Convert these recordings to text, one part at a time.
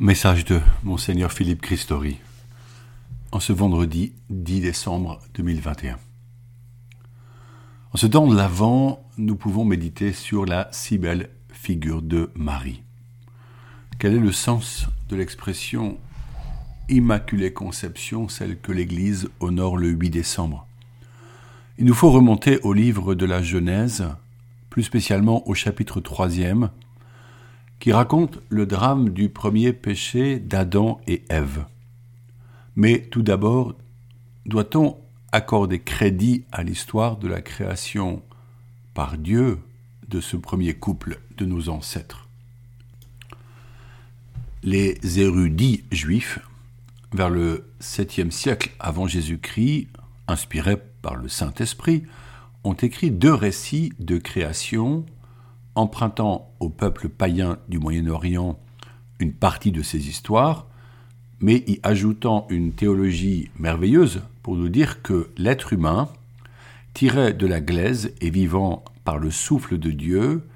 Message de Monseigneur Philippe Christori en ce vendredi 10 décembre 2021. En ce temps de l'Avent, nous pouvons méditer sur la si belle figure de Marie. Quel est le sens de l'expression Immaculée Conception, celle que l'Église honore le 8 décembre Il nous faut remonter au livre de la Genèse, plus spécialement au chapitre 3 qui raconte le drame du premier péché d'Adam et Ève. Mais tout d'abord, doit-on accorder crédit à l'histoire de la création par Dieu de ce premier couple de nos ancêtres? Les érudits juifs, vers le 7e siècle avant Jésus-Christ, inspirés par le Saint-Esprit, ont écrit deux récits de création empruntant au peuple païen du Moyen-Orient une partie de ces histoires, mais y ajoutant une théologie merveilleuse pour nous dire que l'être humain, tiré de la glaise et vivant par le souffle de Dieu,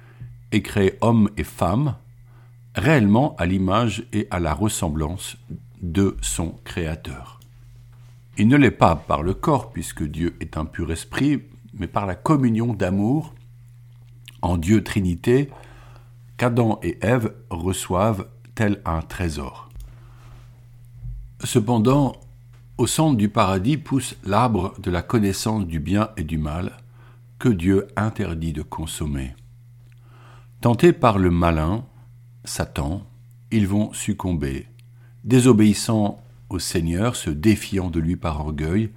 est créé homme et femme, réellement à l'image et à la ressemblance de son Créateur. Il ne l'est pas par le corps, puisque Dieu est un pur esprit, mais par la communion d'amour en Dieu Trinité qu'Adam et Ève reçoivent tel un trésor. Cependant, au centre du paradis pousse l'arbre de la connaissance du bien et du mal que Dieu interdit de consommer. Tentés par le malin, Satan, ils vont succomber, désobéissant au Seigneur, se défiant de lui par orgueil,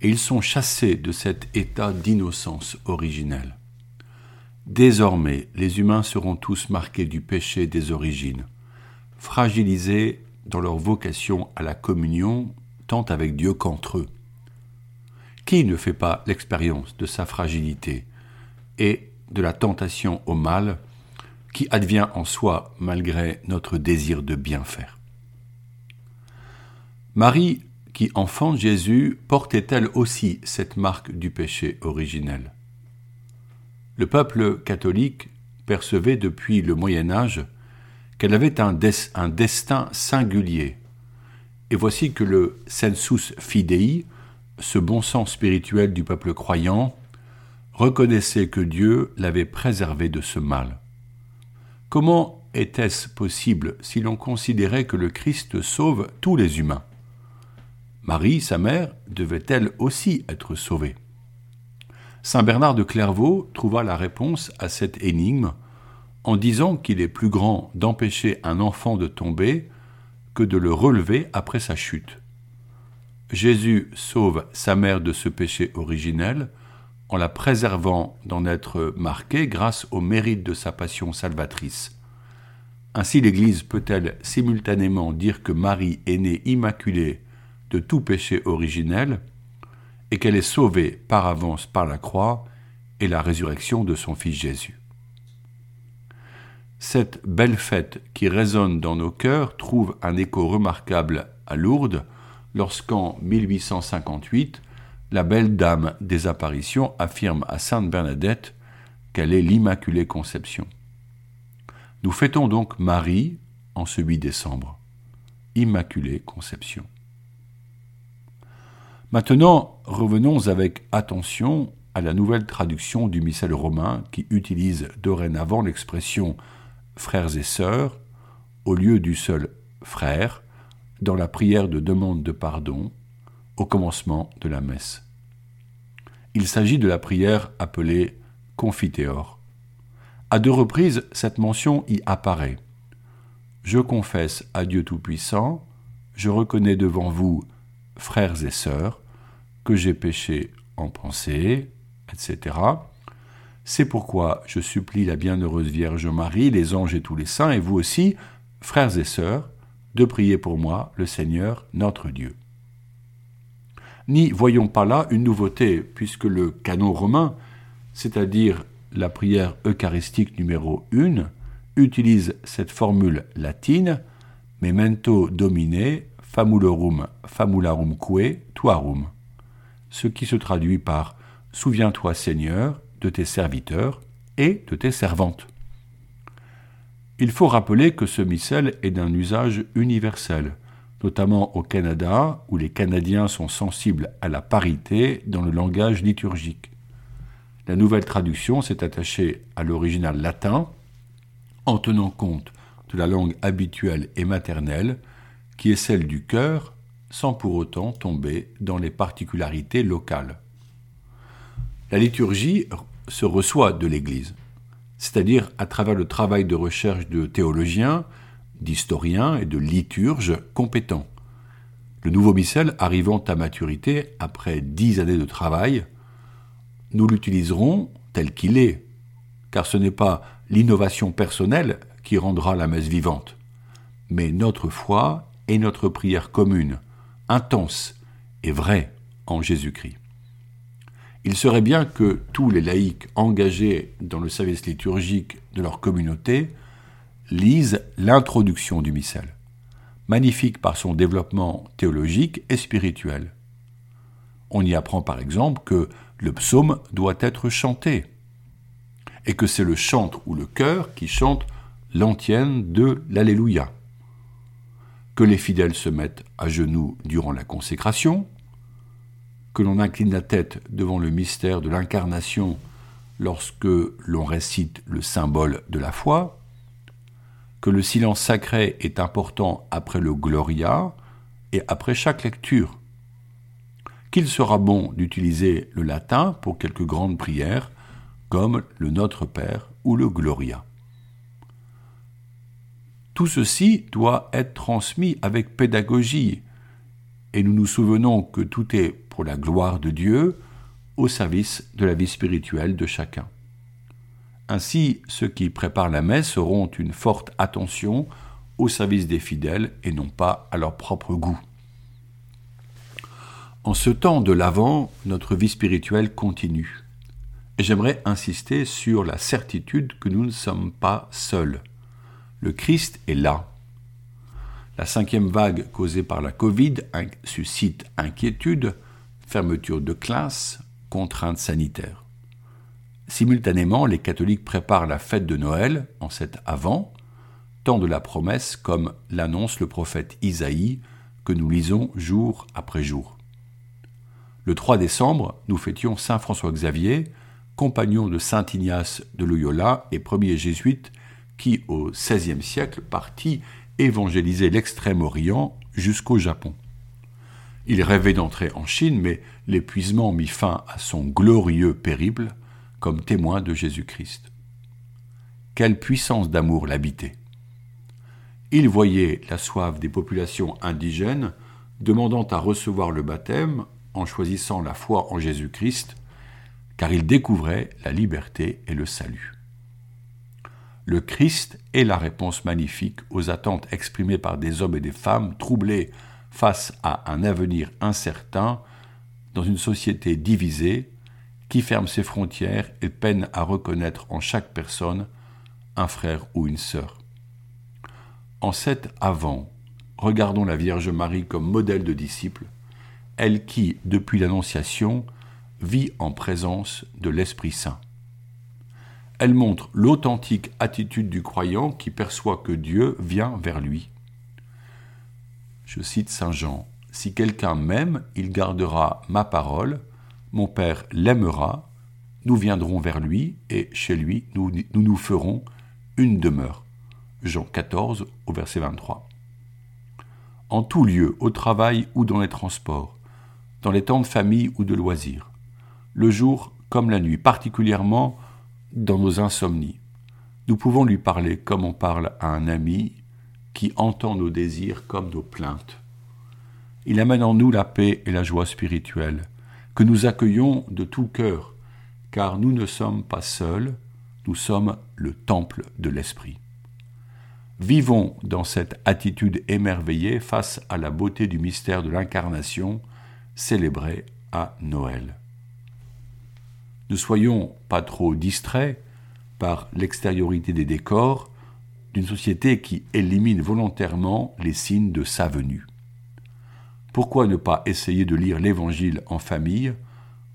et ils sont chassés de cet état d'innocence originelle. Désormais, les humains seront tous marqués du péché des origines, fragilisés dans leur vocation à la communion tant avec Dieu qu'entre eux. Qui ne fait pas l'expérience de sa fragilité et de la tentation au mal qui advient en soi malgré notre désir de bien faire? Marie, qui enfante Jésus, portait-elle aussi cette marque du péché originel? Le peuple catholique percevait depuis le Moyen Âge qu'elle avait un, destin singulier. Et voici que le sensus fidei, ce bon sens spirituel du peuple croyant, reconnaissait que Dieu l'avait préservé de ce mal. Comment était-ce possible si l'on considérait que le Christ sauve tous les humains? Marie, sa mère, devait-elle aussi être sauvée? Saint Bernard de Clairvaux trouva la réponse à cette énigme en disant qu'il est plus grand d'empêcher un enfant de tomber que de le relever après sa chute. Jésus sauve sa mère de ce péché originel en la préservant d'en être marquée grâce au mérite de sa passion salvatrice. Ainsi l'Église peut-elle simultanément dire que Marie est née immaculée de tout péché originel et qu'elle est sauvée par avance par la croix et la résurrection de son Fils Jésus. Cette belle fête qui résonne dans nos cœurs trouve un écho remarquable à Lourdes lorsqu'en 1858, la belle dame des apparitions affirme à Sainte Bernadette qu'elle est l'Immaculée Conception. Nous fêtons donc Marie en ce 8 décembre. Immaculée Conception. Maintenant, revenons avec attention à la nouvelle traduction du missel romain qui utilise dorénavant l'expression frères et sœurs au lieu du seul frère dans la prière de demande de pardon au commencement de la messe. Il s'agit de la prière appelée confiteor. À deux reprises, cette mention y apparaît. Je confesse à Dieu Tout-Puissant, je reconnais devant vous, frères et sœurs, que j'ai péché en pensée, etc. C'est pourquoi je supplie la bienheureuse Vierge Marie, les anges et tous les saints, et vous aussi, frères et sœurs, de prier pour moi, le Seigneur, notre Dieu. N'y voyons pas là une nouveauté, puisque le canon romain, c'est-à-dire la prière eucharistique numéro 1, utilise cette formule latine Memento Domine famulorum famularum que tuarum ce qui se traduit par Souviens-toi Seigneur de tes serviteurs et de tes servantes. Il faut rappeler que ce missel est d'un usage universel, notamment au Canada, où les Canadiens sont sensibles à la parité dans le langage liturgique. La nouvelle traduction s'est attachée à l'original latin, en tenant compte de la langue habituelle et maternelle, qui est celle du cœur, sans pour autant tomber dans les particularités locales. La liturgie se reçoit de l'Église, c'est-à-dire à travers le travail de recherche de théologiens, d'historiens et de liturges compétents. Le nouveau missel arrivant à maturité après dix années de travail, nous l'utiliserons tel qu'il est, car ce n'est pas l'innovation personnelle qui rendra la messe vivante, mais notre foi et notre prière commune, intense et vraie en Jésus-Christ. Il serait bien que tous les laïcs engagés dans le service liturgique de leur communauté lisent l'introduction du missel, magnifique par son développement théologique et spirituel. On y apprend par exemple que le psaume doit être chanté, et que c'est le chantre ou le chœur qui chante l'antienne de l'Alléluia, que les fidèles se mettent à genoux durant la consécration, que l'on incline la tête devant le mystère de l'incarnation lorsque l'on récite le symbole de la foi, que le silence sacré est important après le Gloria et après chaque lecture, qu'il sera bon d'utiliser le latin pour quelques grandes prières comme le Notre Père ou le Gloria. Tout ceci doit être transmis avec pédagogie, et nous nous souvenons que tout est pour la gloire de Dieu au service de la vie spirituelle de chacun. Ainsi, ceux qui préparent la messe auront une forte attention au service des fidèles et non pas à leur propre goût. En ce temps de l'Avent, notre vie spirituelle continue. J'aimerais insister sur la certitude que nous ne sommes pas seuls. Le Christ est là. La cinquième vague causée par la Covid suscite inquiétude, fermeture de classes, contraintes sanitaires. Simultanément, les catholiques préparent la fête de Noël en cet avant, tant de la promesse comme l'annonce le prophète Isaïe que nous lisons jour après jour. Le 3 décembre, nous fêtions Saint François Xavier, compagnon de Saint Ignace de Loyola et premier jésuite qui, au XVIe siècle, partit évangéliser l'Extrême-Orient jusqu'au Japon. Il rêvait d'entrer en Chine, mais l'épuisement mit fin à son glorieux périple comme témoin de Jésus-Christ. Quelle puissance d'amour l'habitait. Il voyait la soif des populations indigènes demandant à recevoir le baptême en choisissant la foi en Jésus-Christ, car il découvrait la liberté et le salut. Le Christ est la réponse magnifique aux attentes exprimées par des hommes et des femmes troublés face à un avenir incertain dans une société divisée qui ferme ses frontières et peine à reconnaître en chaque personne un frère ou une sœur. En cet avant, regardons la Vierge Marie comme modèle de disciple, elle qui, depuis l'Annonciation, vit en présence de l'Esprit Saint. Elle montre l'authentique attitude du croyant qui perçoit que Dieu vient vers lui je cite Saint Jean, Si quelqu'un m'aime, il gardera ma parole, mon Père l'aimera, nous viendrons vers lui, et chez lui nous nous, ferons une demeure. Jean 14 au verset 23. En tout lieu, au travail ou dans les transports, dans les temps de famille ou de loisirs, le jour comme la nuit, particulièrement dans nos insomnies, nous pouvons lui parler comme on parle à un ami qui entend nos désirs comme nos plaintes. Il amène en nous la paix et la joie spirituelle, que nous accueillons de tout cœur, car nous ne sommes pas seuls, nous sommes le temple de l'Esprit. Vivons dans cette attitude émerveillée face à la beauté du mystère de l'incarnation célébré à Noël. Ne soyons pas trop distraits par l'extériorité des décors, d'une société qui élimine volontairement les signes de sa venue. Pourquoi ne pas essayer de lire l'Évangile en famille,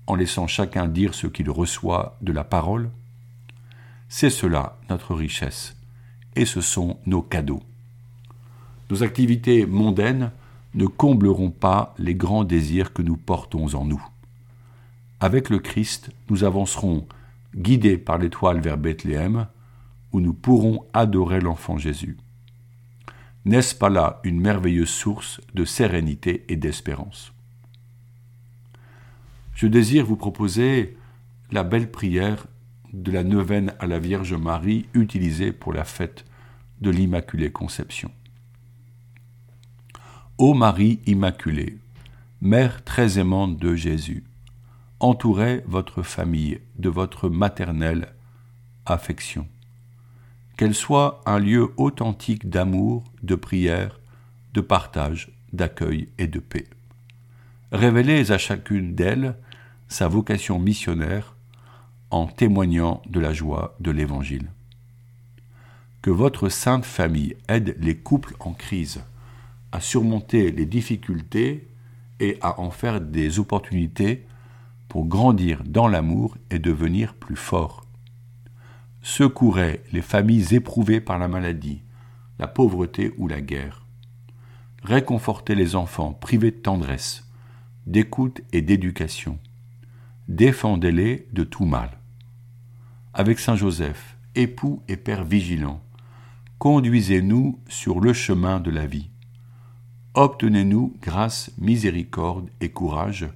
en laissant chacun dire ce qu'il reçoit de la parole? C'est cela notre richesse, et ce sont nos cadeaux. Nos activités mondaines ne combleront pas les grands désirs que nous portons en nous. Avec le Christ, nous avancerons guidés par l'étoile vers Bethléem, où nous pourrons adorer l'enfant Jésus. N'est-ce pas là une merveilleuse source de sérénité et d'espérance? Je désire vous proposer la belle prière de la neuvaine à la Vierge Marie utilisée pour la fête de l'Immaculée Conception. Ô Marie Immaculée, Mère très aimante de Jésus, entourez votre famille de votre maternelle affection. Qu'elle soit un lieu authentique d'amour, de prière, de partage, d'accueil et de paix. Révélez à chacune d'elles sa vocation missionnaire en témoignant de la joie de l'Évangile. Que votre sainte famille aide les couples en crise à surmonter les difficultés et à en faire des opportunités grandir dans l'amour et devenir plus fort. Secourez les familles éprouvées par la maladie, la pauvreté ou la guerre. Réconfortez les enfants privés de tendresse, d'écoute et d'éducation. Défendez-les de tout mal. Avec Saint Joseph, époux et père vigilant, conduisez-nous sur le chemin de la vie obtenez-nous grâce, miséricorde et courage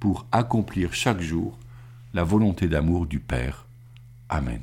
pour accomplir chaque jour la volonté d'amour du Père. Amen.